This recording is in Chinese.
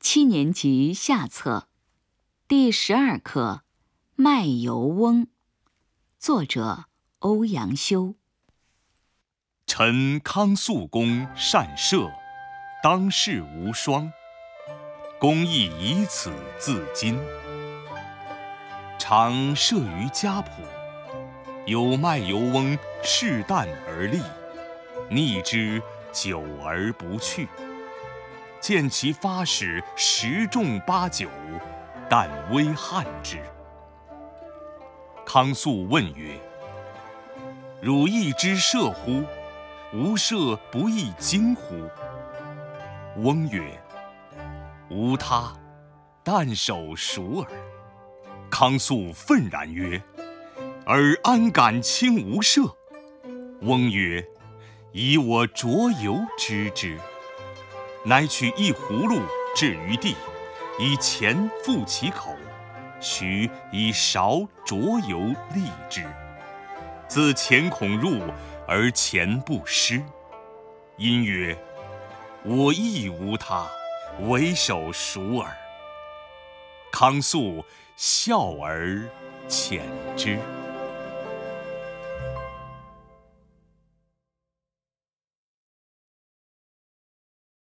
七年级下册，第十二课《卖油翁》，作者欧阳修。臣康肃公善射，当世无双。公亦以此自矜。常射于家圃，有卖油翁恃啖而立，逆之久而不去。见其发矢十中八九，但微汗之。康肃问曰：“汝亦知射乎？吾射不亦精乎？”翁曰：“无他，但手熟耳。”康肃愤然曰：“尔安敢轻吾射？”翁曰：“以我酌油知之。”乃取一葫芦置于地，以钱覆其口，须以勺酌油沥之。自钱孔入而钱不湿。因曰：“我亦无他，唯手熟耳。”康肃笑而遣之。